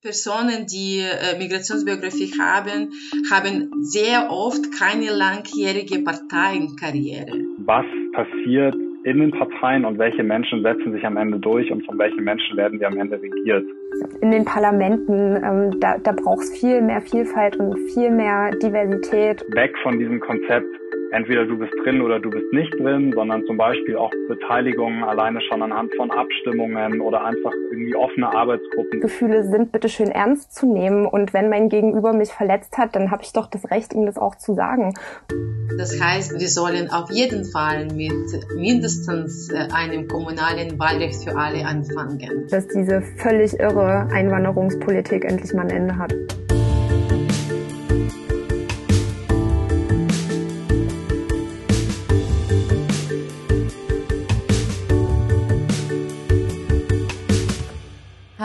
Personen, die äh, Migrationsbiografie haben, haben sehr oft keine langjährige Parteienkarriere. Was passiert in den Parteien und welche Menschen setzen sich am Ende durch und von welchen Menschen werden wir am Ende regiert? In den Parlamenten, ähm, da, da braucht es viel mehr Vielfalt und viel mehr Diversität. Weg von diesem Konzept, entweder du bist drin oder du bist nicht drin, sondern zum Beispiel auch Beteiligung alleine schon anhand von Abstimmungen oder einfach irgendwie offene Arbeitsgruppen. Gefühle sind bitteschön ernst zu nehmen und wenn mein Gegenüber mich verletzt hat, dann habe ich doch das Recht, ihm das auch zu sagen. Das heißt, wir sollen auf jeden Fall mit mindestens äh, einem kommunalen Wahlrecht für alle anfangen. Dass diese völlig irre Einwanderungspolitik endlich mal ein Ende hat.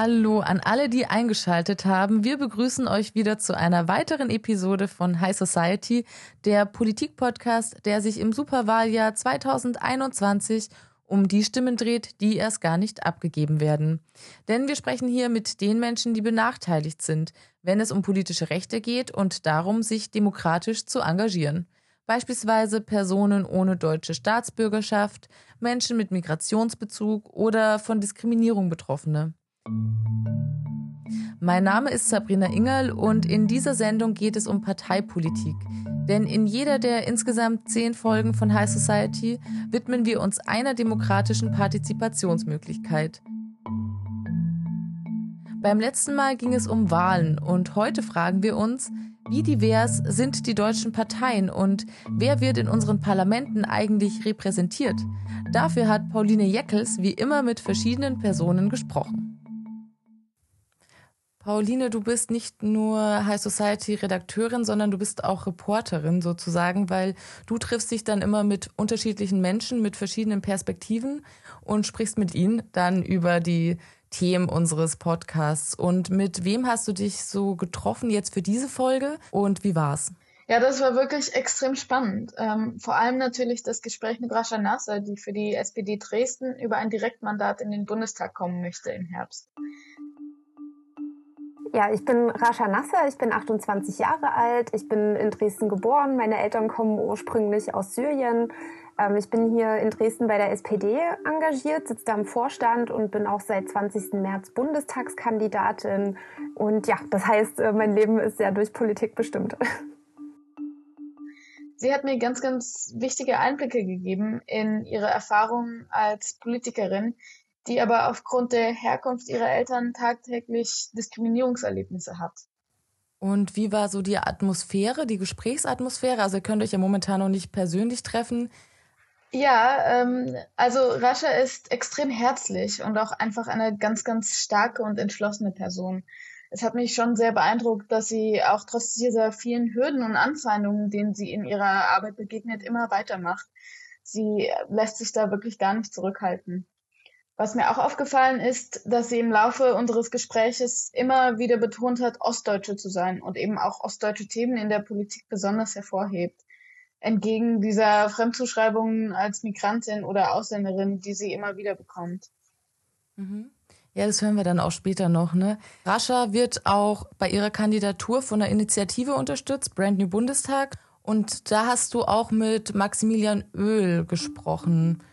Hallo an alle, die eingeschaltet haben. Wir begrüßen euch wieder zu einer weiteren Episode von High Society, der Politikpodcast, der sich im Superwahljahr 2021 um die Stimmen dreht, die erst gar nicht abgegeben werden. Denn wir sprechen hier mit den Menschen, die benachteiligt sind, wenn es um politische Rechte geht und darum, sich demokratisch zu engagieren. Beispielsweise Personen ohne deutsche Staatsbürgerschaft, Menschen mit Migrationsbezug oder von Diskriminierung Betroffene. Mein Name ist Sabrina Ingerl und in dieser Sendung geht es um Parteipolitik. Denn in jeder der insgesamt zehn Folgen von High Society widmen wir uns einer demokratischen Partizipationsmöglichkeit. Beim letzten Mal ging es um Wahlen und heute fragen wir uns, wie divers sind die deutschen Parteien und wer wird in unseren Parlamenten eigentlich repräsentiert? Dafür hat Pauline Jeckels wie immer mit verschiedenen Personen gesprochen. Pauline, du bist nicht nur High Society Redakteurin, sondern du bist auch Reporterin sozusagen, weil du triffst dich dann immer mit unterschiedlichen Menschen mit verschiedenen Perspektiven und sprichst mit ihnen dann über die Themen unseres Podcasts. Und mit wem hast du dich so getroffen jetzt für diese Folge und wie war's? Ja, das war wirklich extrem spannend. Ähm, vor allem natürlich das Gespräch mit Rascha Nasser, die für die SPD Dresden über ein Direktmandat in den Bundestag kommen möchte im Herbst. Ja, ich bin Rasha Nasser, ich bin 28 Jahre alt, ich bin in Dresden geboren, meine Eltern kommen ursprünglich aus Syrien. Ähm, ich bin hier in Dresden bei der SPD engagiert, sitze da im Vorstand und bin auch seit 20. März Bundestagskandidatin. Und ja, das heißt, äh, mein Leben ist sehr durch Politik bestimmt. Sie hat mir ganz, ganz wichtige Einblicke gegeben in ihre Erfahrungen als Politikerin, die aber aufgrund der Herkunft ihrer Eltern tagtäglich Diskriminierungserlebnisse hat. Und wie war so die Atmosphäre, die Gesprächsatmosphäre? Also ihr könnt euch ja momentan noch nicht persönlich treffen. Ja, ähm, also Rascha ist extrem herzlich und auch einfach eine ganz, ganz starke und entschlossene Person. Es hat mich schon sehr beeindruckt, dass sie auch trotz dieser vielen Hürden und Anfeindungen, denen sie in ihrer Arbeit begegnet, immer weitermacht. Sie lässt sich da wirklich gar nicht zurückhalten. Was mir auch aufgefallen ist, dass sie im Laufe unseres Gespräches immer wieder betont hat, Ostdeutsche zu sein und eben auch ostdeutsche Themen in der Politik besonders hervorhebt. Entgegen dieser Fremdzuschreibungen als Migrantin oder Ausländerin, die sie immer wieder bekommt. Mhm. Ja, das hören wir dann auch später noch. Ne? Rascha wird auch bei ihrer Kandidatur von der Initiative unterstützt, Brand New Bundestag. Und da hast du auch mit Maximilian Öl gesprochen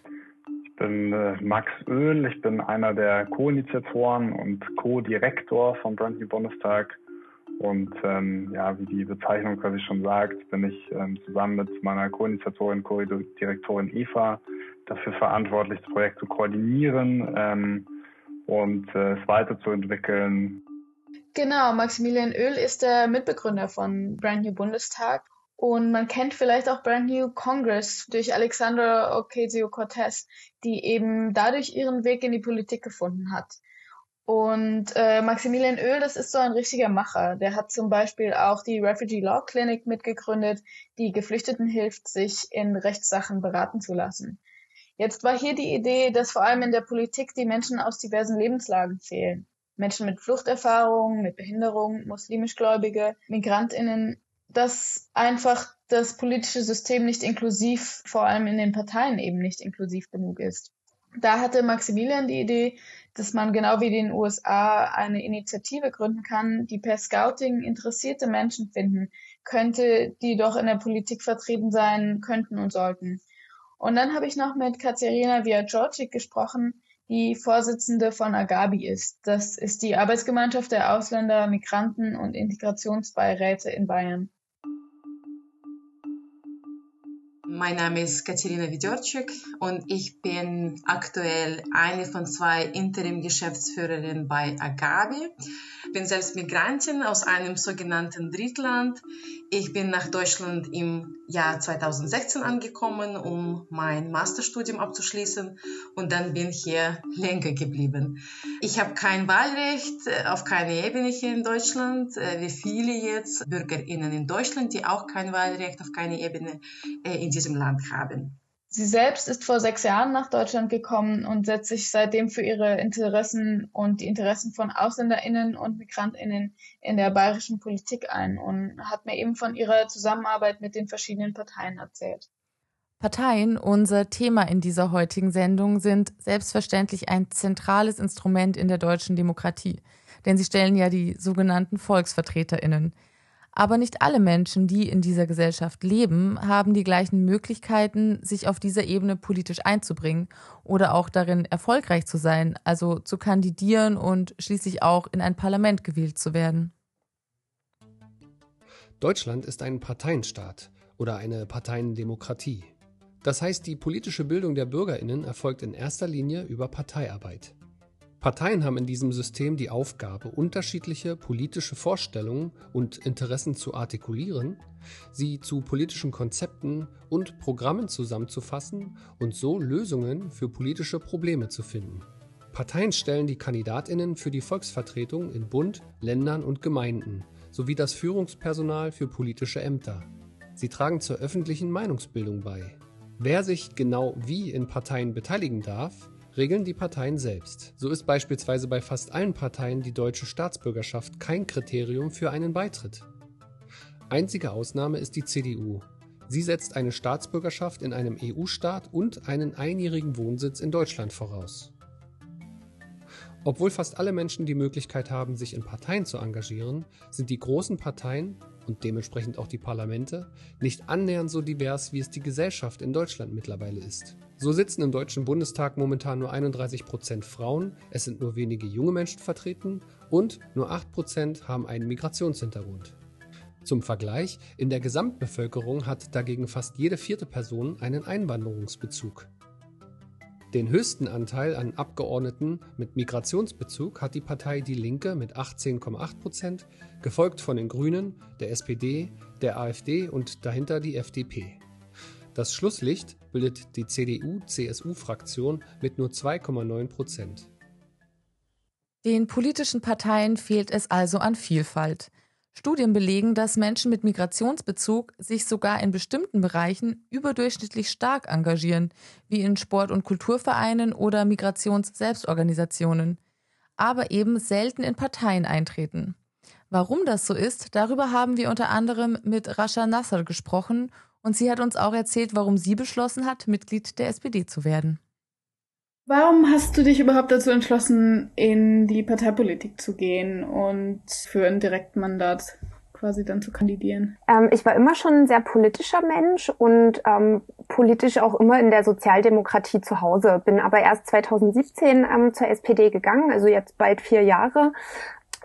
bin äh, Max Öhl, ich bin einer der Co-Initiatoren und Co-Direktor vom Brand New Bundestag. Und ähm, ja, wie die Bezeichnung quasi schon sagt, bin ich ähm, zusammen mit meiner Co-Initiatorin, Co-Direktorin Eva dafür verantwortlich, das Projekt zu koordinieren ähm, und äh, es weiterzuentwickeln. Genau, Maximilian Öl ist der Mitbegründer von Brand New Bundestag und man kennt vielleicht auch Brand New Congress durch Alexandra Ocasio-Cortez, die eben dadurch ihren Weg in die Politik gefunden hat. Und äh, Maximilian Öl, das ist so ein richtiger Macher. Der hat zum Beispiel auch die Refugee Law Clinic mitgegründet, die Geflüchteten hilft, sich in Rechtssachen beraten zu lassen. Jetzt war hier die Idee, dass vor allem in der Politik die Menschen aus diversen Lebenslagen zählen. Menschen mit Fluchterfahrung, mit Behinderung, muslimischgläubige, Migrantinnen dass einfach das politische System nicht inklusiv, vor allem in den Parteien eben nicht inklusiv genug ist. Da hatte Maximilian die Idee, dass man genau wie in den USA eine Initiative gründen kann, die per Scouting interessierte Menschen finden könnte, die doch in der Politik vertreten sein könnten und sollten. Und dann habe ich noch mit Katerina Viaciocic gesprochen, die Vorsitzende von Agabi ist. Das ist die Arbeitsgemeinschaft der Ausländer, Migranten und Integrationsbeiräte in Bayern. Mein Name ist Katerina Widorczyk und ich bin aktuell eine von zwei Interim-Geschäftsführerinnen bei Agabi. Ich bin selbst Migrantin aus einem sogenannten Drittland. Ich bin nach Deutschland im Jahr 2016 angekommen, um mein Masterstudium abzuschließen und dann bin hier länger geblieben. Ich habe kein Wahlrecht äh, auf keiner Ebene hier in Deutschland, äh, wie viele jetzt BürgerInnen in Deutschland, die auch kein Wahlrecht auf keiner Ebene äh, in diesem Land haben. Sie selbst ist vor sechs Jahren nach Deutschland gekommen und setzt sich seitdem für ihre Interessen und die Interessen von AusländerInnen und MigrantInnen in der bayerischen Politik ein und hat mir eben von ihrer Zusammenarbeit mit den verschiedenen Parteien erzählt. Parteien, unser Thema in dieser heutigen Sendung, sind selbstverständlich ein zentrales Instrument in der deutschen Demokratie, denn sie stellen ja die sogenannten VolksvertreterInnen. Aber nicht alle Menschen, die in dieser Gesellschaft leben, haben die gleichen Möglichkeiten, sich auf dieser Ebene politisch einzubringen oder auch darin erfolgreich zu sein, also zu kandidieren und schließlich auch in ein Parlament gewählt zu werden. Deutschland ist ein Parteienstaat oder eine Parteiendemokratie. Das heißt, die politische Bildung der Bürgerinnen erfolgt in erster Linie über Parteiarbeit. Parteien haben in diesem System die Aufgabe, unterschiedliche politische Vorstellungen und Interessen zu artikulieren, sie zu politischen Konzepten und Programmen zusammenzufassen und so Lösungen für politische Probleme zu finden. Parteien stellen die Kandidatinnen für die Volksvertretung in Bund, Ländern und Gemeinden sowie das Führungspersonal für politische Ämter. Sie tragen zur öffentlichen Meinungsbildung bei. Wer sich genau wie in Parteien beteiligen darf, regeln die Parteien selbst. So ist beispielsweise bei fast allen Parteien die deutsche Staatsbürgerschaft kein Kriterium für einen Beitritt. Einzige Ausnahme ist die CDU. Sie setzt eine Staatsbürgerschaft in einem EU-Staat und einen einjährigen Wohnsitz in Deutschland voraus. Obwohl fast alle Menschen die Möglichkeit haben, sich in Parteien zu engagieren, sind die großen Parteien und dementsprechend auch die Parlamente nicht annähernd so divers, wie es die Gesellschaft in Deutschland mittlerweile ist. So sitzen im Deutschen Bundestag momentan nur 31 Prozent Frauen, es sind nur wenige junge Menschen vertreten und nur 8 Prozent haben einen Migrationshintergrund. Zum Vergleich, in der Gesamtbevölkerung hat dagegen fast jede vierte Person einen Einwanderungsbezug. Den höchsten Anteil an Abgeordneten mit Migrationsbezug hat die Partei Die Linke mit 18,8 Prozent, gefolgt von den Grünen, der SPD, der AfD und dahinter die FDP. Das Schlusslicht bildet die CDU-CSU-Fraktion mit nur 2,9 Prozent. Den politischen Parteien fehlt es also an Vielfalt. Studien belegen, dass Menschen mit Migrationsbezug sich sogar in bestimmten Bereichen überdurchschnittlich stark engagieren, wie in Sport- und Kulturvereinen oder Migrations-Selbstorganisationen, aber eben selten in Parteien eintreten. Warum das so ist, darüber haben wir unter anderem mit Rasha Nasser gesprochen und sie hat uns auch erzählt, warum sie beschlossen hat, Mitglied der SPD zu werden. Warum hast du dich überhaupt dazu entschlossen, in die Parteipolitik zu gehen und für ein Direktmandat quasi dann zu kandidieren? Ähm, ich war immer schon ein sehr politischer Mensch und ähm, politisch auch immer in der Sozialdemokratie zu Hause. Bin aber erst 2017 ähm, zur SPD gegangen, also jetzt bald vier Jahre.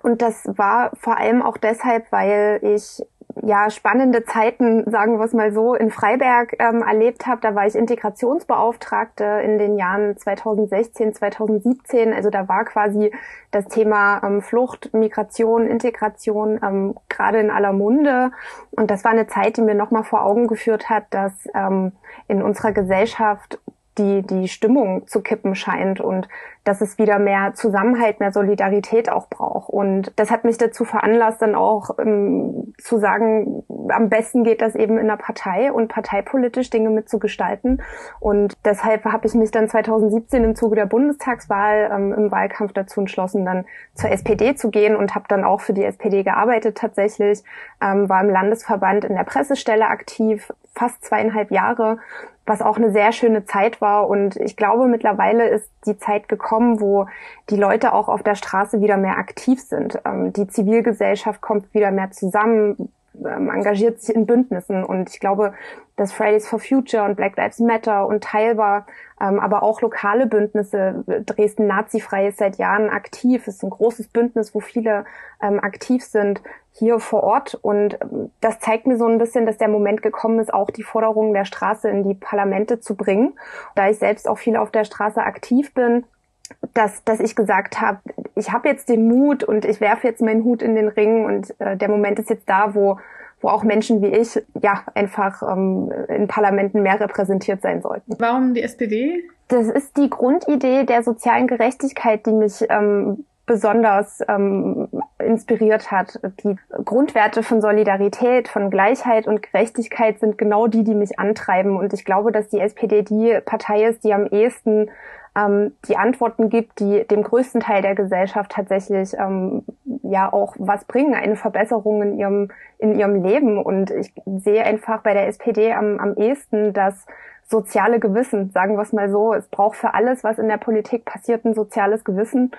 Und das war vor allem auch deshalb, weil ich ja spannende Zeiten, sagen wir es mal so, in Freiberg ähm, erlebt habe. Da war ich Integrationsbeauftragte in den Jahren 2016, 2017. Also da war quasi das Thema ähm, Flucht, Migration, Integration ähm, gerade in aller Munde. Und das war eine Zeit, die mir nochmal vor Augen geführt hat, dass ähm, in unserer Gesellschaft die, die Stimmung zu kippen scheint und dass es wieder mehr Zusammenhalt, mehr Solidarität auch braucht. Und das hat mich dazu veranlasst, dann auch ähm, zu sagen, am besten geht das eben in der Partei und parteipolitisch Dinge mitzugestalten. Und deshalb habe ich mich dann 2017 im Zuge der Bundestagswahl ähm, im Wahlkampf dazu entschlossen, dann zur SPD zu gehen und habe dann auch für die SPD gearbeitet tatsächlich, ähm, war im Landesverband in der Pressestelle aktiv, fast zweieinhalb Jahre was auch eine sehr schöne Zeit war. Und ich glaube, mittlerweile ist die Zeit gekommen, wo die Leute auch auf der Straße wieder mehr aktiv sind. Ähm, die Zivilgesellschaft kommt wieder mehr zusammen, ähm, engagiert sich in Bündnissen. Und ich glaube, dass Fridays for Future und Black Lives Matter und teilbar ähm, aber auch lokale Bündnisse, Dresden Nazifrei ist seit Jahren aktiv, ist ein großes Bündnis, wo viele ähm, aktiv sind hier vor Ort. Und ähm, das zeigt mir so ein bisschen, dass der Moment gekommen ist, auch die Forderungen der Straße in die Parlamente zu bringen. Da ich selbst auch viel auf der Straße aktiv bin, dass, dass ich gesagt habe, ich habe jetzt den Mut und ich werfe jetzt meinen Hut in den Ring und äh, der Moment ist jetzt da, wo wo auch Menschen wie ich ja einfach ähm, in Parlamenten mehr repräsentiert sein sollten. Warum die SPD? Das ist die Grundidee der sozialen Gerechtigkeit, die mich ähm, besonders ähm, inspiriert hat. Die Grundwerte von Solidarität, von Gleichheit und Gerechtigkeit sind genau die, die mich antreiben. Und ich glaube, dass die SPD die Partei ist, die am ehesten ähm, die Antworten gibt, die dem größten Teil der Gesellschaft tatsächlich ähm, ja auch was bringen, eine Verbesserung in ihrem, in ihrem Leben. Und ich sehe einfach bei der SPD am, am ehesten das soziale Gewissen, sagen wir es mal so. Es braucht für alles, was in der Politik passiert, ein soziales Gewissen.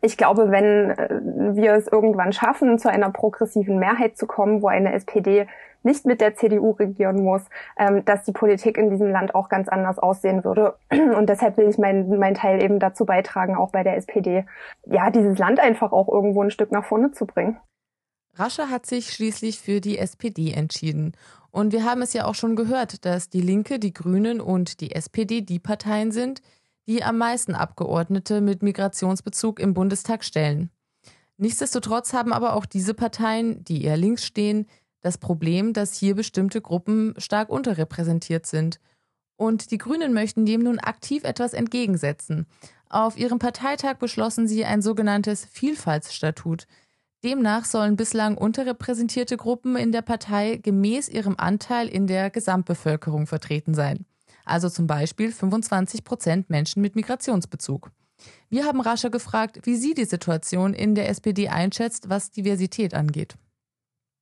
Ich glaube, wenn äh, wir es irgendwann schaffen, zu einer progressiven Mehrheit zu kommen, wo eine SPD nicht mit der CDU regieren muss, ähm, dass die Politik in diesem Land auch ganz anders aussehen würde. Und deshalb will ich meinen mein Teil eben dazu beitragen, auch bei der SPD, ja, dieses Land einfach auch irgendwo ein Stück nach vorne zu bringen. Rasche hat sich schließlich für die SPD entschieden. Und wir haben es ja auch schon gehört, dass die Linke, die Grünen und die SPD die Parteien sind, die am meisten Abgeordnete mit Migrationsbezug im Bundestag stellen. Nichtsdestotrotz haben aber auch diese Parteien, die eher links stehen, das Problem, dass hier bestimmte Gruppen stark unterrepräsentiert sind. Und die Grünen möchten dem nun aktiv etwas entgegensetzen. Auf ihrem Parteitag beschlossen sie ein sogenanntes Vielfaltsstatut. Demnach sollen bislang unterrepräsentierte Gruppen in der Partei gemäß ihrem Anteil in der Gesamtbevölkerung vertreten sein. Also zum Beispiel 25 Prozent Menschen mit Migrationsbezug. Wir haben Rascher gefragt, wie sie die Situation in der SPD einschätzt, was Diversität angeht.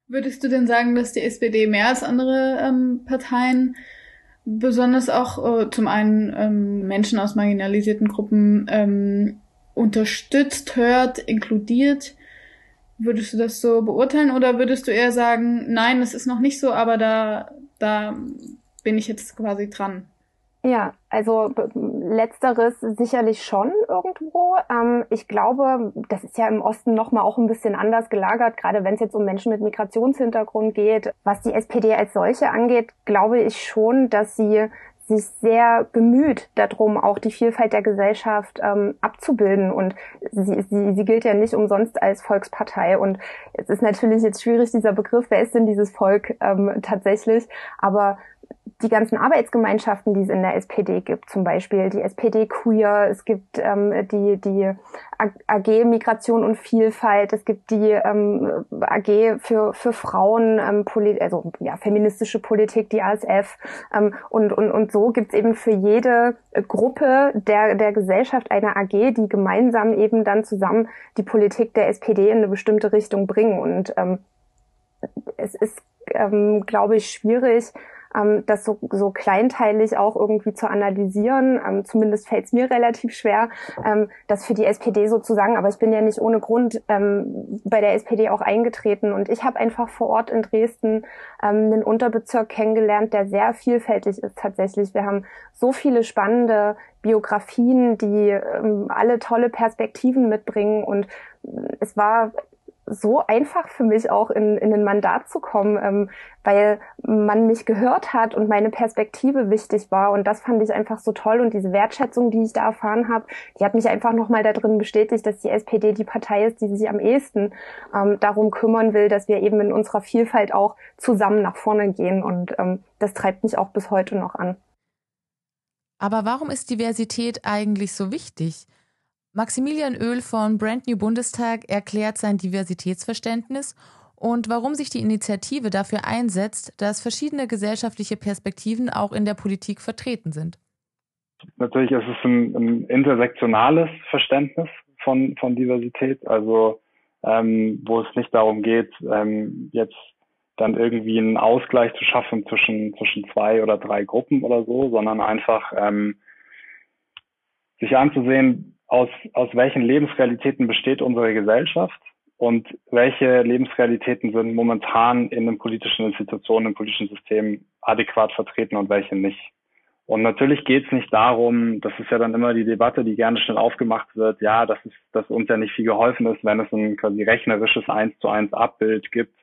Würdest du denn sagen, dass die SPD mehr als andere ähm, Parteien besonders auch äh, zum einen ähm, Menschen aus marginalisierten Gruppen ähm, unterstützt, hört, inkludiert? Würdest du das so beurteilen oder würdest du eher sagen, nein, das ist noch nicht so, aber da, da bin ich jetzt quasi dran? Ja, also letzteres sicherlich schon irgendwo. Ähm, ich glaube, das ist ja im Osten nochmal auch ein bisschen anders gelagert, gerade wenn es jetzt um Menschen mit Migrationshintergrund geht. Was die SPD als solche angeht, glaube ich schon, dass sie sich sehr bemüht darum, auch die Vielfalt der Gesellschaft ähm, abzubilden. Und sie, sie, sie gilt ja nicht umsonst als Volkspartei. Und es ist natürlich jetzt schwierig, dieser Begriff, wer ist denn dieses Volk ähm, tatsächlich? Aber die ganzen Arbeitsgemeinschaften, die es in der SPD gibt, zum Beispiel die SPD Queer, es gibt ähm, die, die AG Migration und Vielfalt, es gibt die ähm, AG für, für Frauen, ähm, Poli also ja, feministische Politik, die ASF ähm, und, und, und so gibt es eben für jede Gruppe der, der Gesellschaft eine AG, die gemeinsam eben dann zusammen die Politik der SPD in eine bestimmte Richtung bringen. Und ähm, es ist, ähm, glaube ich, schwierig, ähm, das so, so kleinteilig auch irgendwie zu analysieren. Ähm, zumindest fällt es mir relativ schwer, ähm, das für die SPD sozusagen. Aber ich bin ja nicht ohne Grund ähm, bei der SPD auch eingetreten und ich habe einfach vor Ort in Dresden ähm, einen Unterbezirk kennengelernt, der sehr vielfältig ist tatsächlich. Wir haben so viele spannende Biografien, die ähm, alle tolle Perspektiven mitbringen und es war so einfach für mich auch in, in ein Mandat zu kommen, ähm, weil man mich gehört hat und meine Perspektive wichtig war. Und das fand ich einfach so toll. Und diese Wertschätzung, die ich da erfahren habe, die hat mich einfach nochmal darin bestätigt, dass die SPD die Partei ist, die sich am ehesten ähm, darum kümmern will, dass wir eben in unserer Vielfalt auch zusammen nach vorne gehen. Und ähm, das treibt mich auch bis heute noch an. Aber warum ist Diversität eigentlich so wichtig? Maximilian Öl von Brand New Bundestag erklärt sein Diversitätsverständnis und warum sich die Initiative dafür einsetzt, dass verschiedene gesellschaftliche Perspektiven auch in der Politik vertreten sind. Natürlich ist es ein, ein intersektionales Verständnis von, von Diversität, also ähm, wo es nicht darum geht, ähm, jetzt dann irgendwie einen Ausgleich zu schaffen zwischen, zwischen zwei oder drei Gruppen oder so, sondern einfach ähm, sich anzusehen, aus, aus welchen Lebensrealitäten besteht unsere Gesellschaft und welche Lebensrealitäten sind momentan in den politischen Institutionen, im politischen System adäquat vertreten und welche nicht. Und natürlich geht es nicht darum, das ist ja dann immer die Debatte, die gerne schnell aufgemacht wird, ja, dass, es, dass uns ja nicht viel geholfen ist, wenn es ein quasi rechnerisches eins zu eins Abbild gibt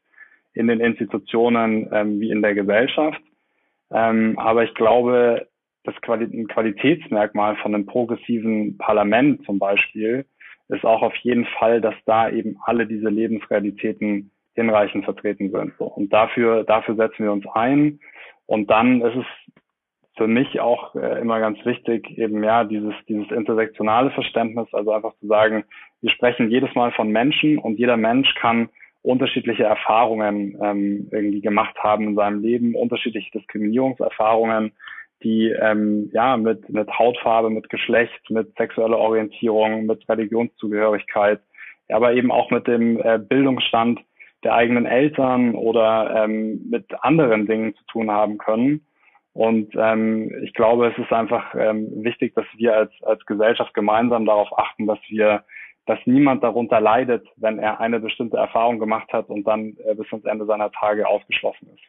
in den Institutionen ähm, wie in der Gesellschaft. Ähm, aber ich glaube, das Quali Qualitätsmerkmal von einem progressiven Parlament zum Beispiel ist auch auf jeden Fall, dass da eben alle diese Lebensrealitäten hinreichend vertreten sind. So. Und dafür, dafür setzen wir uns ein. Und dann ist es für mich auch äh, immer ganz wichtig, eben ja, dieses, dieses intersektionale Verständnis, also einfach zu sagen, wir sprechen jedes Mal von Menschen und jeder Mensch kann unterschiedliche Erfahrungen ähm, irgendwie gemacht haben in seinem Leben, unterschiedliche Diskriminierungserfahrungen, die ähm, ja mit, mit Hautfarbe, mit Geschlecht, mit sexueller Orientierung, mit Religionszugehörigkeit, aber eben auch mit dem äh, Bildungsstand der eigenen Eltern oder ähm, mit anderen Dingen zu tun haben können. Und ähm, ich glaube, es ist einfach ähm, wichtig, dass wir als, als Gesellschaft gemeinsam darauf achten, dass wir, dass niemand darunter leidet, wenn er eine bestimmte Erfahrung gemacht hat und dann äh, bis ans Ende seiner Tage ausgeschlossen ist.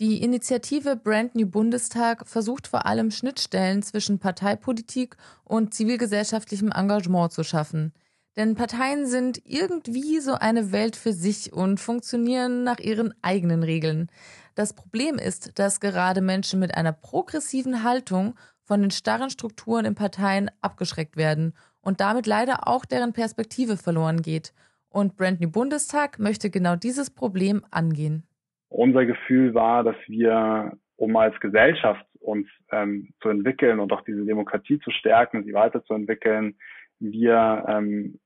Die Initiative Brand New Bundestag versucht vor allem Schnittstellen zwischen Parteipolitik und zivilgesellschaftlichem Engagement zu schaffen. Denn Parteien sind irgendwie so eine Welt für sich und funktionieren nach ihren eigenen Regeln. Das Problem ist, dass gerade Menschen mit einer progressiven Haltung von den starren Strukturen in Parteien abgeschreckt werden und damit leider auch deren Perspektive verloren geht. Und Brand New Bundestag möchte genau dieses Problem angehen. Unser Gefühl war, dass wir, um als Gesellschaft uns ähm, zu entwickeln und auch diese Demokratie zu stärken, sie weiterzuentwickeln, wir ähm,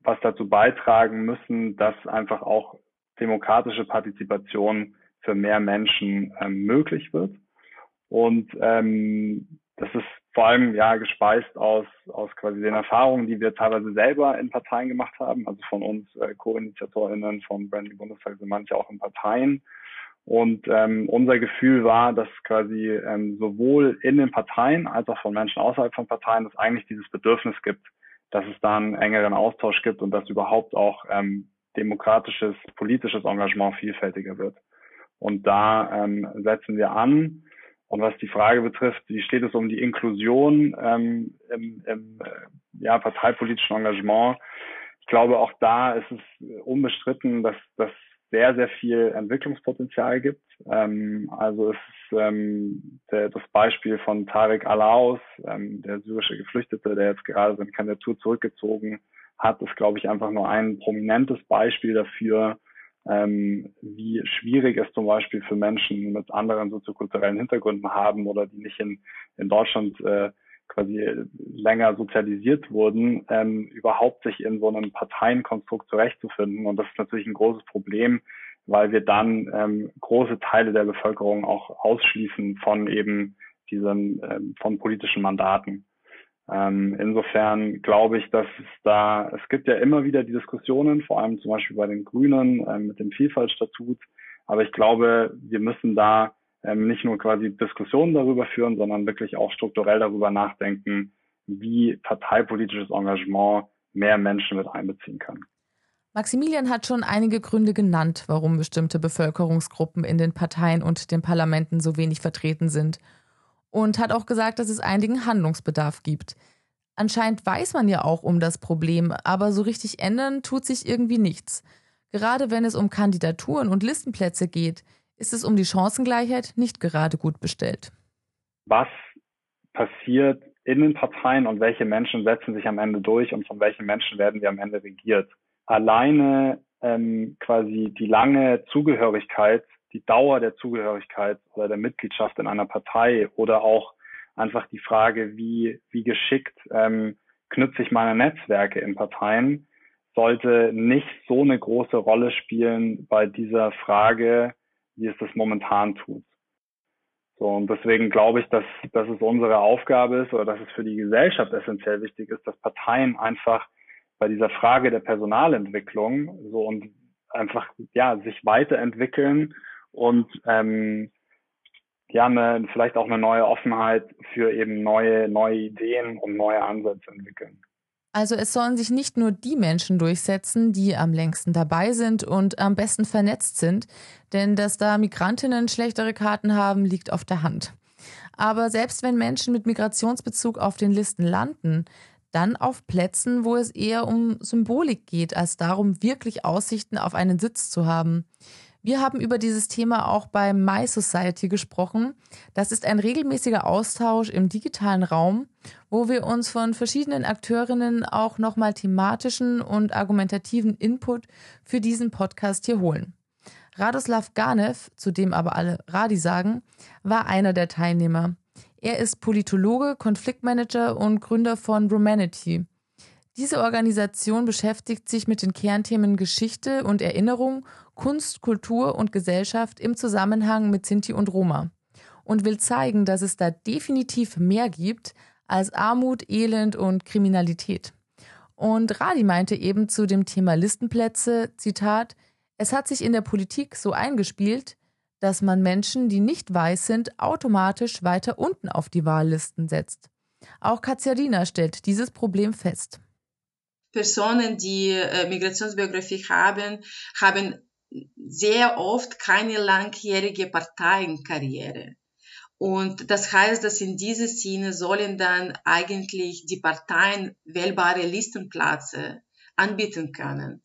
was dazu beitragen müssen, dass einfach auch demokratische Partizipation für mehr Menschen ähm, möglich wird. Und ähm, das ist vor allem ja gespeist aus, aus quasi den Erfahrungen, die wir teilweise selber in Parteien gemacht haben. Also von uns äh, Co-InitiatorInnen von Branding Bundestag sind manche auch in Parteien. Und ähm, unser Gefühl war, dass quasi ähm, sowohl in den Parteien als auch von Menschen außerhalb von Parteien es eigentlich dieses Bedürfnis gibt, dass es da einen engeren Austausch gibt und dass überhaupt auch ähm, demokratisches, politisches Engagement vielfältiger wird. Und da ähm, setzen wir an. Und was die Frage betrifft, wie steht es um die Inklusion ähm, im, im äh, ja, parteipolitischen Engagement? Ich glaube, auch da ist es unbestritten, dass, dass sehr, sehr viel Entwicklungspotenzial gibt. Ähm, also es ist ähm, der, das Beispiel von Tarek Alaus, ähm, der syrische Geflüchtete, der jetzt gerade seine Kandidatur zurückgezogen hat, ist, glaube ich, einfach nur ein prominentes Beispiel dafür, ähm, wie schwierig es zum Beispiel für Menschen mit anderen soziokulturellen Hintergründen haben oder die nicht in, in Deutschland äh, quasi länger sozialisiert wurden, ähm, überhaupt sich in so einem Parteienkonstrukt zurechtzufinden. Und das ist natürlich ein großes Problem, weil wir dann ähm, große Teile der Bevölkerung auch ausschließen von eben diesen ähm, von politischen Mandaten. Ähm, insofern glaube ich, dass es da, es gibt ja immer wieder die Diskussionen, vor allem zum Beispiel bei den Grünen ähm, mit dem Vielfaltstatut. Aber ich glaube, wir müssen da ähm, nicht nur quasi Diskussionen darüber führen, sondern wirklich auch strukturell darüber nachdenken, wie parteipolitisches Engagement mehr Menschen mit einbeziehen kann. Maximilian hat schon einige Gründe genannt, warum bestimmte Bevölkerungsgruppen in den Parteien und den Parlamenten so wenig vertreten sind und hat auch gesagt, dass es einigen Handlungsbedarf gibt. Anscheinend weiß man ja auch um das Problem, aber so richtig ändern tut sich irgendwie nichts. Gerade wenn es um Kandidaturen und Listenplätze geht, ist es um die Chancengleichheit nicht gerade gut bestellt. Was passiert in den Parteien und welche Menschen setzen sich am Ende durch und von welchen Menschen werden wir am Ende regiert? Alleine ähm, quasi die lange Zugehörigkeit die Dauer der Zugehörigkeit oder der Mitgliedschaft in einer Partei oder auch einfach die Frage, wie, wie geschickt ähm, knüpfe ich meine Netzwerke in Parteien, sollte nicht so eine große Rolle spielen bei dieser Frage, wie es das momentan tut. So, und deswegen glaube ich, dass, dass es unsere Aufgabe ist oder dass es für die Gesellschaft essentiell wichtig ist, dass Parteien einfach bei dieser Frage der Personalentwicklung so und einfach ja sich weiterentwickeln und ähm, ja eine, vielleicht auch eine neue Offenheit für eben neue neue Ideen und neue Ansätze entwickeln. Also es sollen sich nicht nur die Menschen durchsetzen, die am längsten dabei sind und am besten vernetzt sind, denn dass da Migrantinnen schlechtere Karten haben, liegt auf der Hand. Aber selbst wenn Menschen mit Migrationsbezug auf den Listen landen, dann auf Plätzen, wo es eher um Symbolik geht, als darum, wirklich Aussichten auf einen Sitz zu haben. Wir haben über dieses Thema auch bei My Society gesprochen. Das ist ein regelmäßiger Austausch im digitalen Raum, wo wir uns von verschiedenen Akteurinnen auch nochmal thematischen und argumentativen Input für diesen Podcast hier holen. Radoslav Ganev, zu dem aber alle Radi sagen, war einer der Teilnehmer. Er ist Politologe, Konfliktmanager und Gründer von Romanity. Diese Organisation beschäftigt sich mit den Kernthemen Geschichte und Erinnerung Kunst, Kultur und Gesellschaft im Zusammenhang mit Sinti und Roma und will zeigen, dass es da definitiv mehr gibt als Armut, Elend und Kriminalität. Und Radi meinte eben zu dem Thema Listenplätze, Zitat, es hat sich in der Politik so eingespielt, dass man Menschen, die nicht weiß sind, automatisch weiter unten auf die Wahllisten setzt. Auch Katsiarina stellt dieses Problem fest. Personen, die äh, Migrationsbiografie haben, haben sehr oft keine langjährige Parteienkarriere. Und das heißt, dass in dieser Szene sollen dann eigentlich die Parteien wählbare Listenplätze anbieten können.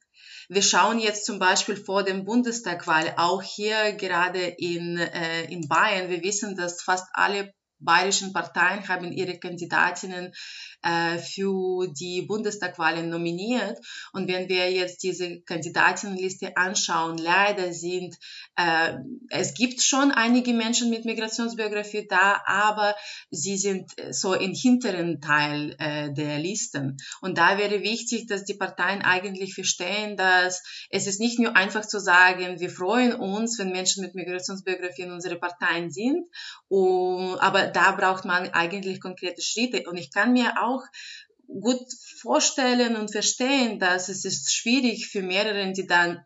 Wir schauen jetzt zum Beispiel vor dem Bundestagwahl auch hier gerade in, äh, in Bayern. Wir wissen, dass fast alle bayerischen Parteien haben ihre Kandidatinnen äh, für die Bundestagwahlen nominiert. Und wenn wir jetzt diese Kandidatinnenliste anschauen, leider sind, äh, es gibt schon einige Menschen mit Migrationsbiografie da, aber sie sind so im hinteren Teil äh, der Listen. Und da wäre wichtig, dass die Parteien eigentlich verstehen, dass es ist nicht nur einfach zu sagen, wir freuen uns, wenn Menschen mit Migrationsbiografie in unsere Parteien sind, um, aber da braucht man eigentlich konkrete Schritte. Und ich kann mir auch gut vorstellen und verstehen, dass es ist schwierig für mehrere, die dann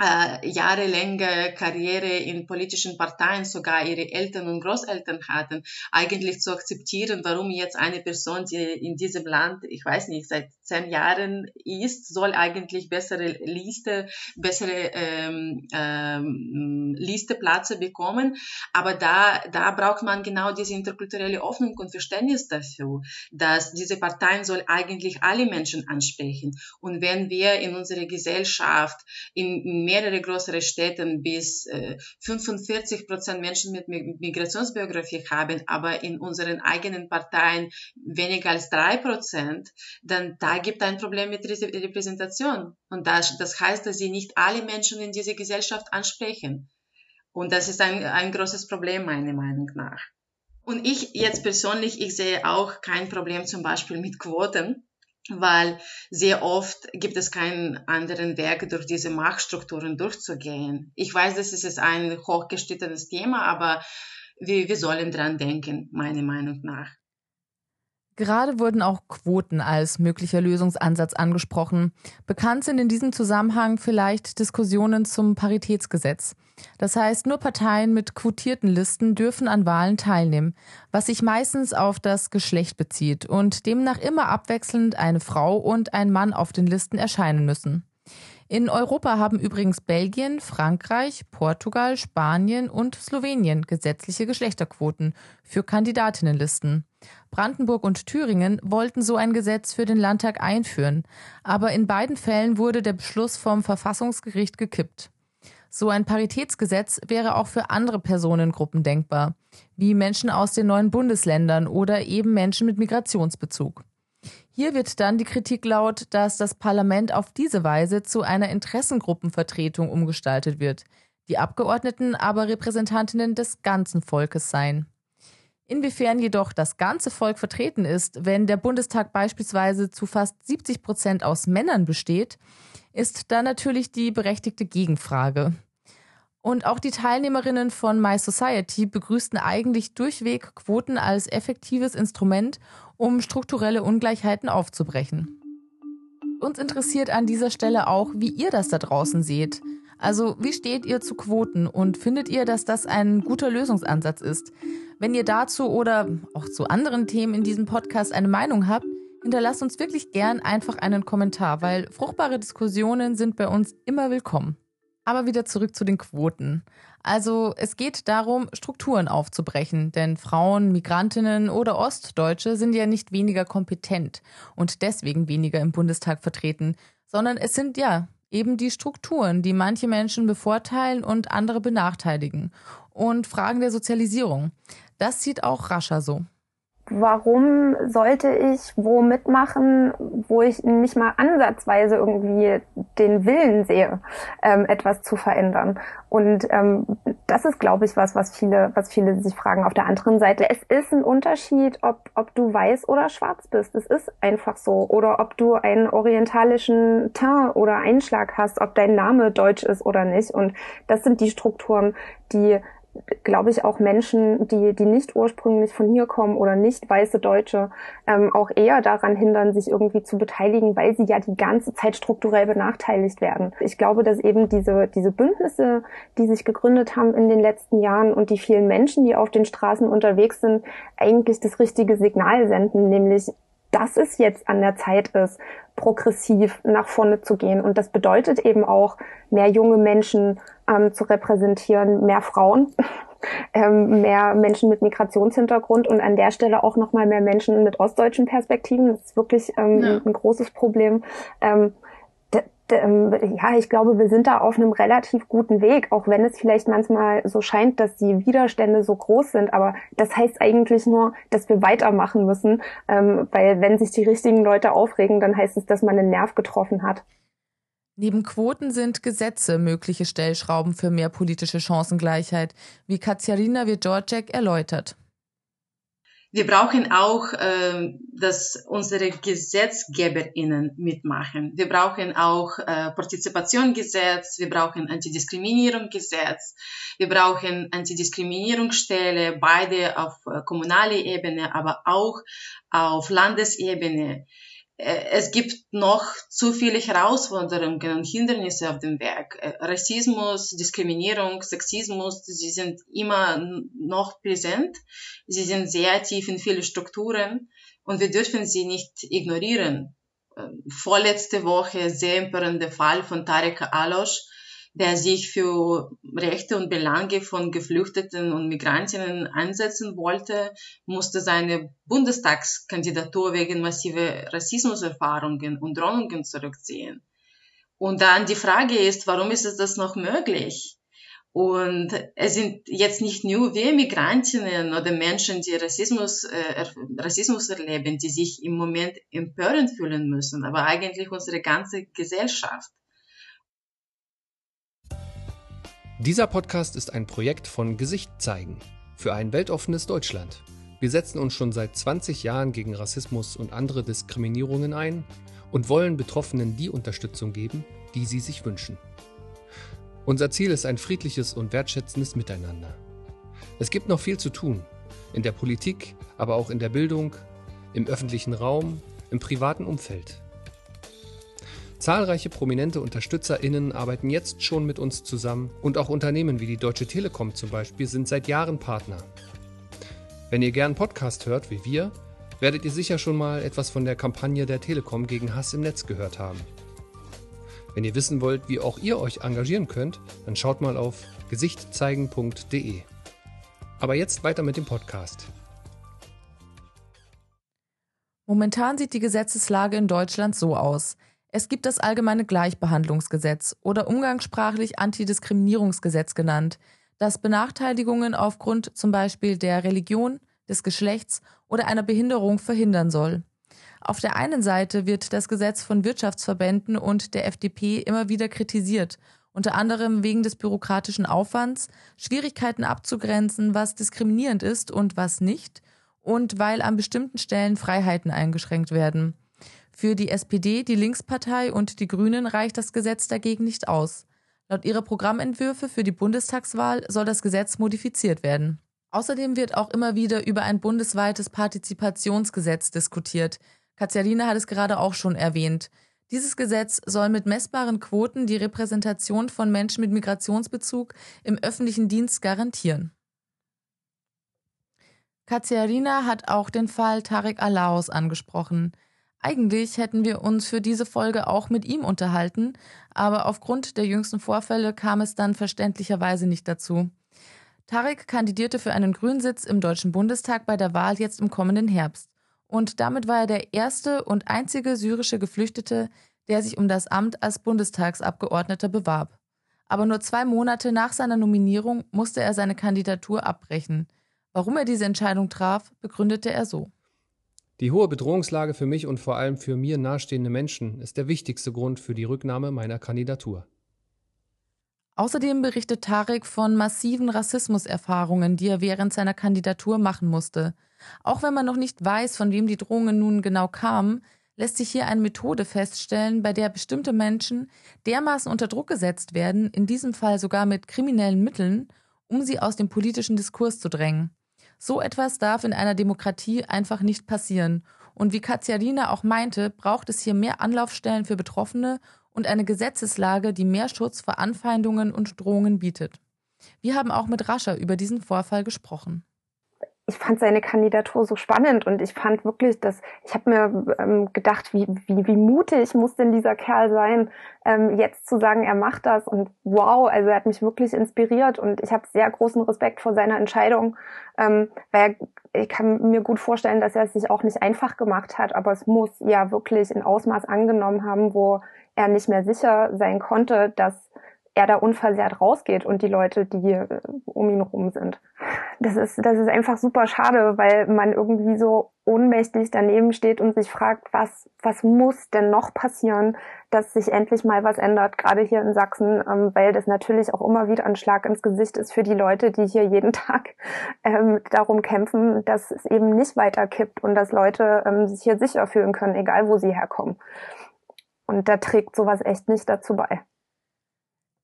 äh, jahrelange Karriere in politischen Parteien, sogar ihre Eltern und Großeltern hatten, eigentlich zu akzeptieren, warum jetzt eine Person, die in diesem Land, ich weiß nicht, seit zehn Jahren ist, soll eigentlich bessere Liste, bessere ähm, ähm, Listeplätze bekommen. Aber da, da braucht man genau diese interkulturelle Öffnung und Verständnis dafür, dass diese Parteien soll eigentlich alle Menschen ansprechen. Und wenn wir in unserer Gesellschaft in mehrere größere Städten bis äh, 45 Prozent Menschen mit Migrationsbiografie haben, aber in unseren eigenen Parteien weniger als drei Prozent, dann da gibt ein Problem mit Repräsentation. Und das, das heißt, dass sie nicht alle Menschen in dieser Gesellschaft ansprechen. Und das ist ein, ein großes Problem, meiner Meinung nach. Und ich jetzt persönlich, ich sehe auch kein Problem zum Beispiel mit Quoten weil sehr oft gibt es keinen anderen Weg, durch diese Machtstrukturen durchzugehen. Ich weiß, das ist ein hochgestrittenes Thema, aber wir, wir sollen dran denken, meiner Meinung nach. Gerade wurden auch Quoten als möglicher Lösungsansatz angesprochen. Bekannt sind in diesem Zusammenhang vielleicht Diskussionen zum Paritätsgesetz. Das heißt, nur Parteien mit quotierten Listen dürfen an Wahlen teilnehmen, was sich meistens auf das Geschlecht bezieht und demnach immer abwechselnd eine Frau und ein Mann auf den Listen erscheinen müssen. In Europa haben übrigens Belgien, Frankreich, Portugal, Spanien und Slowenien gesetzliche Geschlechterquoten für Kandidatinnenlisten. Brandenburg und Thüringen wollten so ein Gesetz für den Landtag einführen, aber in beiden Fällen wurde der Beschluss vom Verfassungsgericht gekippt. So ein Paritätsgesetz wäre auch für andere Personengruppen denkbar, wie Menschen aus den neuen Bundesländern oder eben Menschen mit Migrationsbezug. Hier wird dann die Kritik laut, dass das Parlament auf diese Weise zu einer Interessengruppenvertretung umgestaltet wird, die Abgeordneten aber Repräsentantinnen des ganzen Volkes seien. Inwiefern jedoch das ganze Volk vertreten ist, wenn der Bundestag beispielsweise zu fast 70 Prozent aus Männern besteht, ist dann natürlich die berechtigte Gegenfrage. Und auch die Teilnehmerinnen von My Society begrüßten eigentlich durchweg Quoten als effektives Instrument, um strukturelle Ungleichheiten aufzubrechen. Uns interessiert an dieser Stelle auch, wie ihr das da draußen seht. Also, wie steht ihr zu Quoten und findet ihr, dass das ein guter Lösungsansatz ist? Wenn ihr dazu oder auch zu anderen Themen in diesem Podcast eine Meinung habt, hinterlasst uns wirklich gern einfach einen Kommentar, weil fruchtbare Diskussionen sind bei uns immer willkommen. Aber wieder zurück zu den Quoten. Also es geht darum, Strukturen aufzubrechen, denn Frauen, Migrantinnen oder Ostdeutsche sind ja nicht weniger kompetent und deswegen weniger im Bundestag vertreten, sondern es sind ja eben die Strukturen, die manche Menschen bevorteilen und andere benachteiligen. Und Fragen der Sozialisierung. Das sieht auch Rascher so warum sollte ich wo mitmachen, wo ich nicht mal ansatzweise irgendwie den Willen sehe, ähm, etwas zu verändern. Und ähm, das ist, glaube ich, was, was viele, was viele sich fragen. Auf der anderen Seite, es ist ein Unterschied, ob, ob du weiß oder schwarz bist. Es ist einfach so. Oder ob du einen orientalischen Teint oder Einschlag hast, ob dein Name deutsch ist oder nicht. Und das sind die Strukturen, die glaube ich, auch Menschen, die, die nicht ursprünglich von hier kommen oder nicht weiße Deutsche, ähm, auch eher daran hindern, sich irgendwie zu beteiligen, weil sie ja die ganze Zeit strukturell benachteiligt werden. Ich glaube, dass eben diese, diese Bündnisse, die sich gegründet haben in den letzten Jahren und die vielen Menschen, die auf den Straßen unterwegs sind, eigentlich das richtige Signal senden, nämlich dass es jetzt an der Zeit ist, progressiv nach vorne zu gehen. Und das bedeutet eben auch, mehr junge Menschen ähm, zu repräsentieren, mehr Frauen, ähm, mehr Menschen mit Migrationshintergrund und an der Stelle auch nochmal mehr Menschen mit ostdeutschen Perspektiven. Das ist wirklich ähm, ja. ein großes Problem. Ähm, ähm, ja, ich glaube, wir sind da auf einem relativ guten Weg, auch wenn es vielleicht manchmal so scheint, dass die Widerstände so groß sind. Aber das heißt eigentlich nur, dass wir weitermachen müssen, ähm, weil wenn sich die richtigen Leute aufregen, dann heißt es, dass man einen Nerv getroffen hat. Neben Quoten sind Gesetze mögliche Stellschrauben für mehr politische Chancengleichheit, wie Katjarina Wiedorczek erläutert. Wir brauchen auch, äh, dass unsere GesetzgeberInnen mitmachen. Wir brauchen auch äh, Partizipationsgesetz, wir brauchen Antidiskriminierungsgesetz, wir brauchen Antidiskriminierungsstelle, beide auf äh, kommunaler Ebene, aber auch auf Landesebene. Äh, es gibt noch zu viele Herausforderungen und Hindernisse auf dem Weg. Äh, Rassismus, Diskriminierung, Sexismus, sie sind immer noch präsent. Sie sind sehr tief in viele Strukturen und wir dürfen sie nicht ignorieren. Ähm, vorletzte Woche sehr empörende Fall von Tarek Alosh, der sich für Rechte und Belange von Geflüchteten und Migrantinnen einsetzen wollte, musste seine Bundestagskandidatur wegen massiver Rassismuserfahrungen und Drohungen zurückziehen. Und dann die Frage ist, warum ist es das noch möglich? Und es sind jetzt nicht nur wir Migrantinnen oder Menschen, die Rassismus, äh, Rassismus erleben, die sich im Moment empörend fühlen müssen, aber eigentlich unsere ganze Gesellschaft. Dieser Podcast ist ein Projekt von Gesicht zeigen für ein weltoffenes Deutschland. Wir setzen uns schon seit 20 Jahren gegen Rassismus und andere Diskriminierungen ein und wollen Betroffenen die Unterstützung geben, die sie sich wünschen. Unser Ziel ist ein friedliches und wertschätzendes Miteinander. Es gibt noch viel zu tun, in der Politik, aber auch in der Bildung, im öffentlichen Raum, im privaten Umfeld. Zahlreiche prominente UnterstützerInnen arbeiten jetzt schon mit uns zusammen und auch Unternehmen wie die Deutsche Telekom zum Beispiel sind seit Jahren Partner. Wenn ihr gern Podcast hört wie wir, werdet ihr sicher schon mal etwas von der Kampagne der Telekom gegen Hass im Netz gehört haben. Wenn ihr wissen wollt, wie auch ihr euch engagieren könnt, dann schaut mal auf gesichtzeigen.de. Aber jetzt weiter mit dem Podcast. Momentan sieht die Gesetzeslage in Deutschland so aus. Es gibt das allgemeine Gleichbehandlungsgesetz oder umgangssprachlich Antidiskriminierungsgesetz genannt, das Benachteiligungen aufgrund zum Beispiel der Religion, des Geschlechts oder einer Behinderung verhindern soll. Auf der einen Seite wird das Gesetz von Wirtschaftsverbänden und der FDP immer wieder kritisiert, unter anderem wegen des bürokratischen Aufwands, Schwierigkeiten abzugrenzen, was diskriminierend ist und was nicht, und weil an bestimmten Stellen Freiheiten eingeschränkt werden. Für die SPD, die Linkspartei und die Grünen reicht das Gesetz dagegen nicht aus. Laut ihrer Programmentwürfe für die Bundestagswahl soll das Gesetz modifiziert werden. Außerdem wird auch immer wieder über ein bundesweites Partizipationsgesetz diskutiert. Katjarina hat es gerade auch schon erwähnt. Dieses Gesetz soll mit messbaren Quoten die Repräsentation von Menschen mit Migrationsbezug im öffentlichen Dienst garantieren. Katsiarina hat auch den Fall Tarek Alaus angesprochen. Eigentlich hätten wir uns für diese Folge auch mit ihm unterhalten, aber aufgrund der jüngsten Vorfälle kam es dann verständlicherweise nicht dazu. Tarek kandidierte für einen Grünsitz im Deutschen Bundestag bei der Wahl jetzt im kommenden Herbst. Und damit war er der erste und einzige syrische Geflüchtete, der sich um das Amt als Bundestagsabgeordneter bewarb. Aber nur zwei Monate nach seiner Nominierung musste er seine Kandidatur abbrechen. Warum er diese Entscheidung traf, begründete er so. Die hohe Bedrohungslage für mich und vor allem für mir nahestehende Menschen ist der wichtigste Grund für die Rücknahme meiner Kandidatur. Außerdem berichtet Tarek von massiven Rassismuserfahrungen, die er während seiner Kandidatur machen musste. Auch wenn man noch nicht weiß, von wem die Drohungen nun genau kamen, lässt sich hier eine Methode feststellen, bei der bestimmte Menschen dermaßen unter Druck gesetzt werden, in diesem Fall sogar mit kriminellen Mitteln, um sie aus dem politischen Diskurs zu drängen. So etwas darf in einer Demokratie einfach nicht passieren. Und wie Katjarina auch meinte, braucht es hier mehr Anlaufstellen für Betroffene und eine Gesetzeslage, die mehr Schutz vor Anfeindungen und Drohungen bietet. Wir haben auch mit Rascha über diesen Vorfall gesprochen ich fand seine Kandidatur so spannend und ich fand wirklich, dass ich habe mir ähm, gedacht, wie, wie, wie mutig muss denn dieser Kerl sein, ähm, jetzt zu sagen, er macht das und wow, also er hat mich wirklich inspiriert und ich habe sehr großen Respekt vor seiner Entscheidung, ähm, weil er, ich kann mir gut vorstellen, dass er es sich auch nicht einfach gemacht hat, aber es muss ja wirklich ein Ausmaß angenommen haben, wo er nicht mehr sicher sein konnte, dass er da unversehrt rausgeht und die Leute, die äh, um ihn rum sind. Das ist, das ist einfach super schade, weil man irgendwie so ohnmächtig daneben steht und sich fragt, was, was muss denn noch passieren, dass sich endlich mal was ändert, gerade hier in Sachsen, ähm, weil das natürlich auch immer wieder ein Schlag ins Gesicht ist für die Leute, die hier jeden Tag ähm, darum kämpfen, dass es eben nicht weiter kippt und dass Leute ähm, sich hier sicher fühlen können, egal wo sie herkommen. Und da trägt sowas echt nicht dazu bei.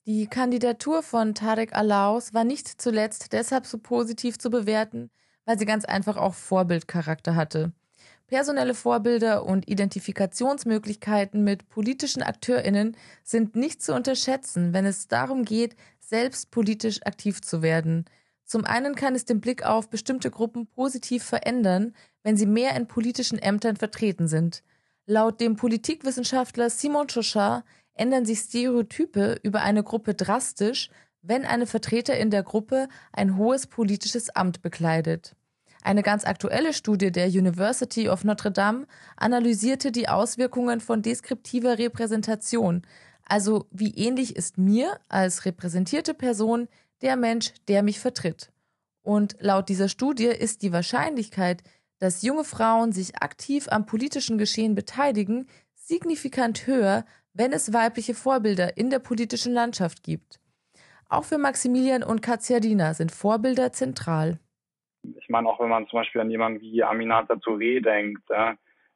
Die Kandidatur von Tarek Alaus war nicht zuletzt deshalb so positiv zu bewerten, weil sie ganz einfach auch Vorbildcharakter hatte. Personelle Vorbilder und Identifikationsmöglichkeiten mit politischen Akteurinnen sind nicht zu unterschätzen, wenn es darum geht, selbst politisch aktiv zu werden. Zum einen kann es den Blick auf bestimmte Gruppen positiv verändern, wenn sie mehr in politischen Ämtern vertreten sind. Laut dem Politikwissenschaftler Simon Chauchat ändern sich Stereotype über eine Gruppe drastisch, wenn eine Vertreterin der Gruppe ein hohes politisches Amt bekleidet. Eine ganz aktuelle Studie der University of Notre Dame analysierte die Auswirkungen von deskriptiver Repräsentation, also wie ähnlich ist mir als repräsentierte Person der Mensch, der mich vertritt. Und laut dieser Studie ist die Wahrscheinlichkeit, dass junge Frauen sich aktiv am politischen Geschehen beteiligen, signifikant höher wenn es weibliche Vorbilder in der politischen Landschaft gibt. Auch für Maximilian und Katsiadina sind Vorbilder zentral. Ich meine, auch wenn man zum Beispiel an jemanden wie Aminata Touré denkt,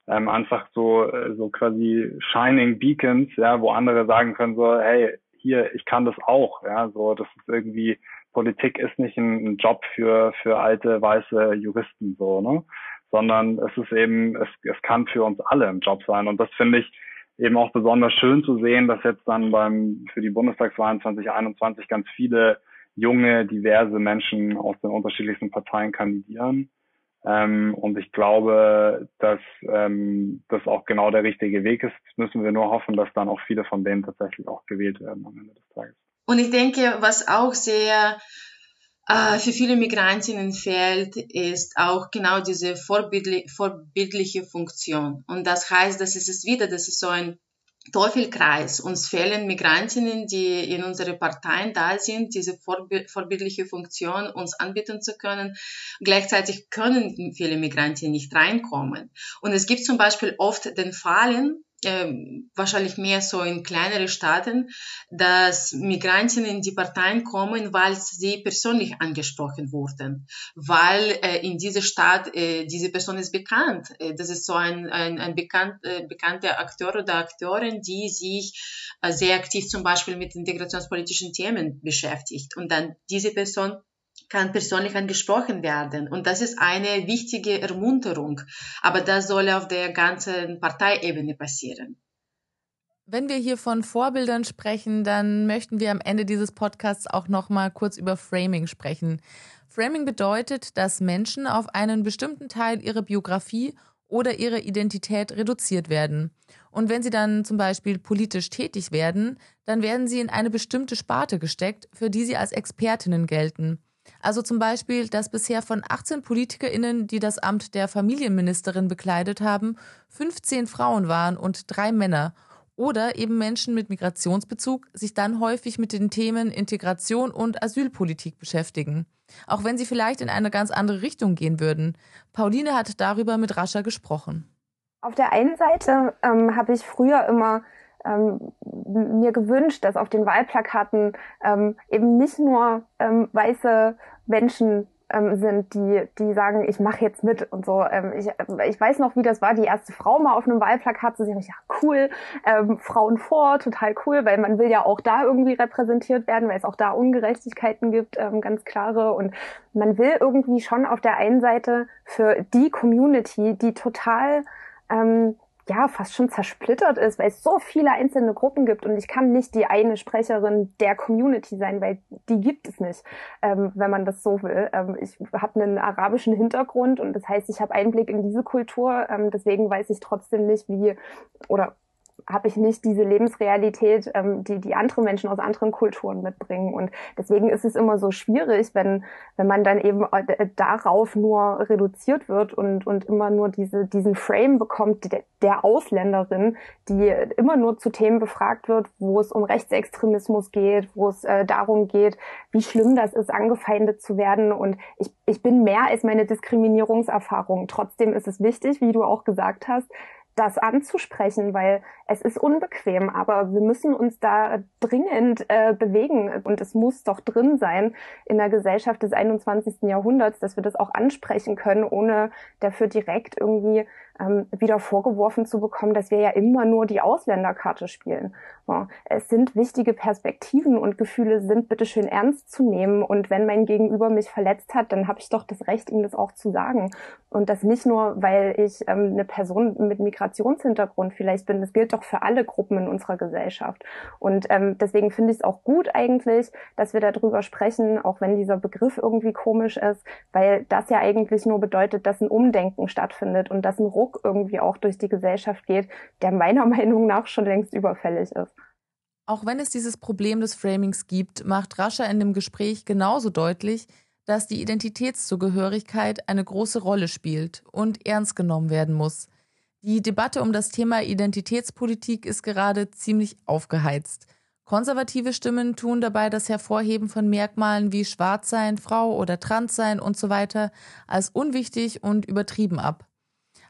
ähm, einfach so, äh, so quasi Shining Beacons, ja, wo andere sagen können so, hey, hier, ich kann das auch, ja, so, das ist irgendwie, Politik ist nicht ein, ein Job für, für alte weiße Juristen, so, ne, sondern es ist eben, es, es kann für uns alle ein Job sein und das finde ich, eben auch besonders schön zu sehen, dass jetzt dann beim für die Bundestagswahlen 2021 ganz viele junge, diverse Menschen aus den unterschiedlichsten Parteien kandidieren. Ähm, und ich glaube, dass ähm, das auch genau der richtige Weg ist. Müssen wir nur hoffen, dass dann auch viele von denen tatsächlich auch gewählt werden am Ende des Tages. Und ich denke, was auch sehr für viele Migrantinnen fehlt, ist auch genau diese vorbildli vorbildliche Funktion. Und das heißt, das ist es wieder, das ist so ein Teufelkreis. Uns fehlen Migrantinnen, die in unsere Parteien da sind, diese vorbildliche Funktion uns anbieten zu können. Gleichzeitig können viele Migrantinnen nicht reinkommen. Und es gibt zum Beispiel oft den Fallen, äh, wahrscheinlich mehr so in kleinere Staaten, dass Migrantinnen in die Parteien kommen, weil sie persönlich angesprochen wurden, weil äh, in dieser Stadt äh, diese Person ist bekannt. Äh, das ist so ein, ein, ein bekannt, äh, bekannter Akteur oder Akteurin, die sich äh, sehr aktiv zum Beispiel mit integrationspolitischen Themen beschäftigt. Und dann diese Person kann persönlich angesprochen werden. Und das ist eine wichtige Ermunterung. Aber das soll auf der ganzen Parteiebene passieren. Wenn wir hier von Vorbildern sprechen, dann möchten wir am Ende dieses Podcasts auch noch mal kurz über Framing sprechen. Framing bedeutet, dass Menschen auf einen bestimmten Teil ihrer Biografie oder ihrer Identität reduziert werden. Und wenn sie dann zum Beispiel politisch tätig werden, dann werden sie in eine bestimmte Sparte gesteckt, für die sie als Expertinnen gelten. Also zum Beispiel, dass bisher von 18 PolitikerInnen, die das Amt der Familienministerin bekleidet haben, 15 Frauen waren und drei Männer oder eben Menschen mit Migrationsbezug sich dann häufig mit den Themen Integration und Asylpolitik beschäftigen. Auch wenn sie vielleicht in eine ganz andere Richtung gehen würden. Pauline hat darüber mit Rascha gesprochen. Auf der einen Seite ähm, habe ich früher immer ähm, mir gewünscht, dass auf den Wahlplakaten ähm, eben nicht nur ähm, weiße Menschen ähm, sind, die, die sagen, ich mache jetzt mit und so. Ähm, ich, ich weiß noch, wie das war, die erste Frau mal auf einem Wahlplakat zu sehen. Ich, ja, cool, ähm, Frauen vor, total cool, weil man will ja auch da irgendwie repräsentiert werden, weil es auch da Ungerechtigkeiten gibt, ähm, ganz klare. Und man will irgendwie schon auf der einen Seite für die Community, die total ähm, ja fast schon zersplittert ist, weil es so viele einzelne Gruppen gibt und ich kann nicht die eine Sprecherin der Community sein, weil die gibt es nicht, ähm, wenn man das so will. Ähm, ich habe einen arabischen Hintergrund und das heißt, ich habe Einblick in diese Kultur, ähm, deswegen weiß ich trotzdem nicht, wie oder habe ich nicht diese Lebensrealität, ähm, die die andere Menschen aus anderen Kulturen mitbringen. Und deswegen ist es immer so schwierig, wenn wenn man dann eben äh, darauf nur reduziert wird und und immer nur diese diesen Frame bekommt der, der Ausländerin, die immer nur zu Themen befragt wird, wo es um Rechtsextremismus geht, wo es äh, darum geht, wie schlimm das ist, angefeindet zu werden. Und ich ich bin mehr als meine Diskriminierungserfahrung. Trotzdem ist es wichtig, wie du auch gesagt hast, das anzusprechen, weil es ist unbequem, aber wir müssen uns da dringend äh, bewegen und es muss doch drin sein in der Gesellschaft des 21. Jahrhunderts, dass wir das auch ansprechen können, ohne dafür direkt irgendwie ähm, wieder vorgeworfen zu bekommen, dass wir ja immer nur die Ausländerkarte spielen. Ja, es sind wichtige Perspektiven und Gefühle sind bitteschön ernst zu nehmen. Und wenn mein Gegenüber mich verletzt hat, dann habe ich doch das Recht, ihm das auch zu sagen. Und das nicht nur, weil ich ähm, eine Person mit Migrationshintergrund vielleicht bin. Das gilt doch für alle Gruppen in unserer Gesellschaft. Und ähm, deswegen finde ich es auch gut eigentlich, dass wir darüber sprechen, auch wenn dieser Begriff irgendwie komisch ist, weil das ja eigentlich nur bedeutet, dass ein Umdenken stattfindet und dass ein Ruck Druck irgendwie auch durch die Gesellschaft geht, der meiner Meinung nach schon längst überfällig ist. Auch wenn es dieses Problem des Framings gibt, macht Rascha in dem Gespräch genauso deutlich, dass die Identitätszugehörigkeit eine große Rolle spielt und ernst genommen werden muss. Die Debatte um das Thema Identitätspolitik ist gerade ziemlich aufgeheizt. Konservative Stimmen tun dabei das Hervorheben von Merkmalen wie Schwarzsein, Frau oder Transsein und so als unwichtig und übertrieben ab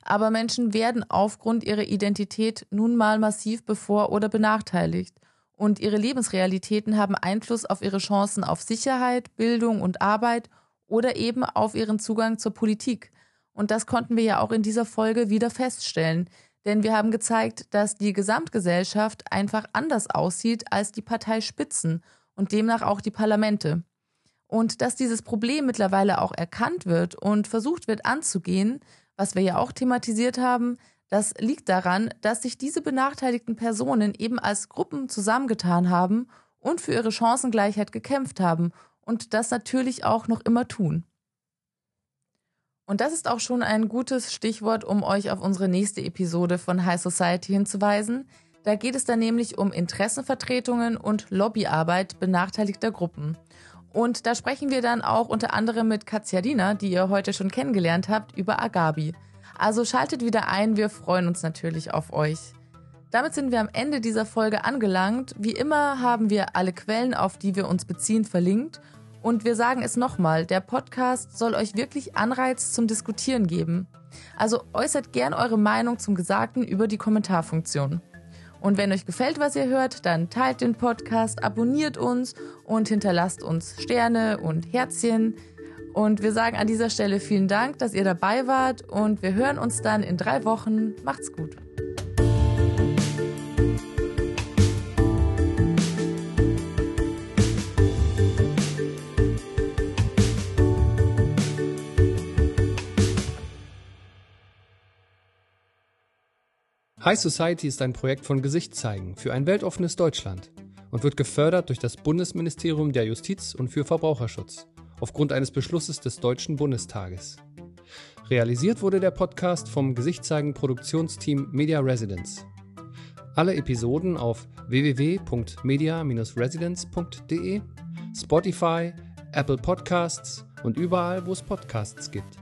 aber Menschen werden aufgrund ihrer Identität nun mal massiv bevor- oder benachteiligt. Und ihre Lebensrealitäten haben Einfluss auf ihre Chancen auf Sicherheit, Bildung und Arbeit oder eben auf ihren Zugang zur Politik. Und das konnten wir ja auch in dieser Folge wieder feststellen. Denn wir haben gezeigt, dass die Gesamtgesellschaft einfach anders aussieht als die Parteispitzen und demnach auch die Parlamente. Und dass dieses Problem mittlerweile auch erkannt wird und versucht wird anzugehen, was wir ja auch thematisiert haben, das liegt daran, dass sich diese benachteiligten Personen eben als Gruppen zusammengetan haben und für ihre Chancengleichheit gekämpft haben und das natürlich auch noch immer tun. Und das ist auch schon ein gutes Stichwort, um euch auf unsere nächste Episode von High Society hinzuweisen. Da geht es dann nämlich um Interessenvertretungen und Lobbyarbeit benachteiligter Gruppen. Und da sprechen wir dann auch unter anderem mit Katjarina, die ihr heute schon kennengelernt habt, über Agabi. Also schaltet wieder ein, wir freuen uns natürlich auf euch. Damit sind wir am Ende dieser Folge angelangt. Wie immer haben wir alle Quellen, auf die wir uns beziehen, verlinkt. Und wir sagen es nochmal, der Podcast soll euch wirklich Anreiz zum Diskutieren geben. Also äußert gern eure Meinung zum Gesagten über die Kommentarfunktion. Und wenn euch gefällt, was ihr hört, dann teilt den Podcast, abonniert uns und hinterlasst uns Sterne und Herzchen. Und wir sagen an dieser Stelle vielen Dank, dass ihr dabei wart und wir hören uns dann in drei Wochen. Macht's gut. High Society ist ein Projekt von Gesicht zeigen für ein weltoffenes Deutschland und wird gefördert durch das Bundesministerium der Justiz und für Verbraucherschutz aufgrund eines Beschlusses des Deutschen Bundestages. Realisiert wurde der Podcast vom Gesichtszeigen Produktionsteam Media Residence. Alle Episoden auf www.media-residence.de, Spotify, Apple Podcasts und überall, wo es Podcasts gibt.